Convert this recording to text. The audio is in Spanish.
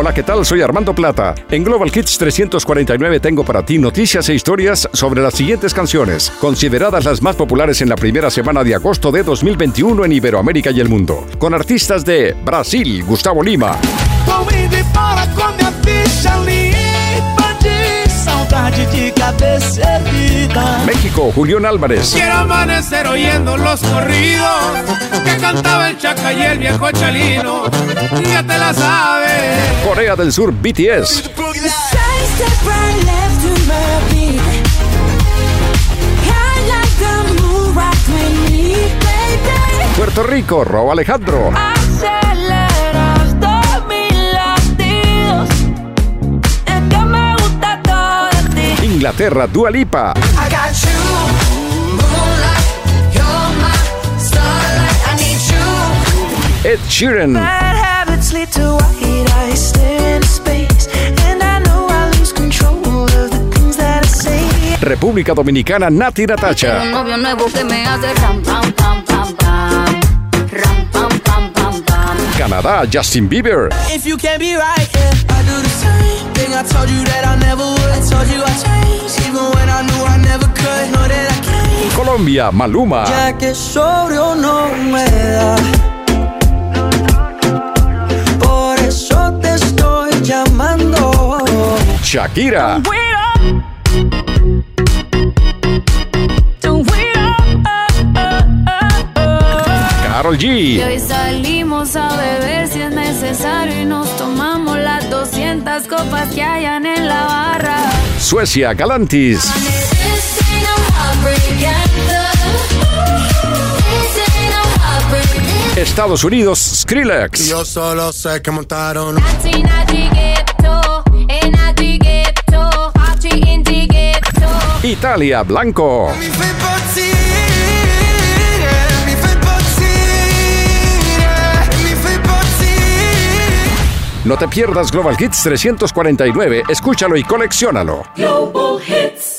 Hola, ¿qué tal? Soy Armando Plata. En Global Hits 349 tengo para ti noticias e historias sobre las siguientes canciones, consideradas las más populares en la primera semana de agosto de 2021 en Iberoamérica y el mundo, con artistas de Brasil, Gustavo Lima. México, Julián Álvarez. Quiero amanecer oyendo los corridos que cantaba el Chaca y el viejo Chalino. Ya te la sabes. Corea del Sur, BTS. Puerto Rico, Robo Alejandro. Inglaterra, Dua Lipa. Ed Sheeran. República Dominicana, Nati Natacha. Canadá, Justin Bieber. If you can't be right, yeah, Colombia, Maluma. Ya que sobrio no me da. Por eso te estoy llamando. Shakira. Carol Y G. hoy salimos a beber si es necesario y nos tomamos las 200 copas que hayan en la barra. Suecia, Galantis. Estados Unidos, Skrillex. Yo solo sé que montaron Italia, Blanco. No te pierdas Global Hits 349. Escúchalo y colecciónalo. Global Hits.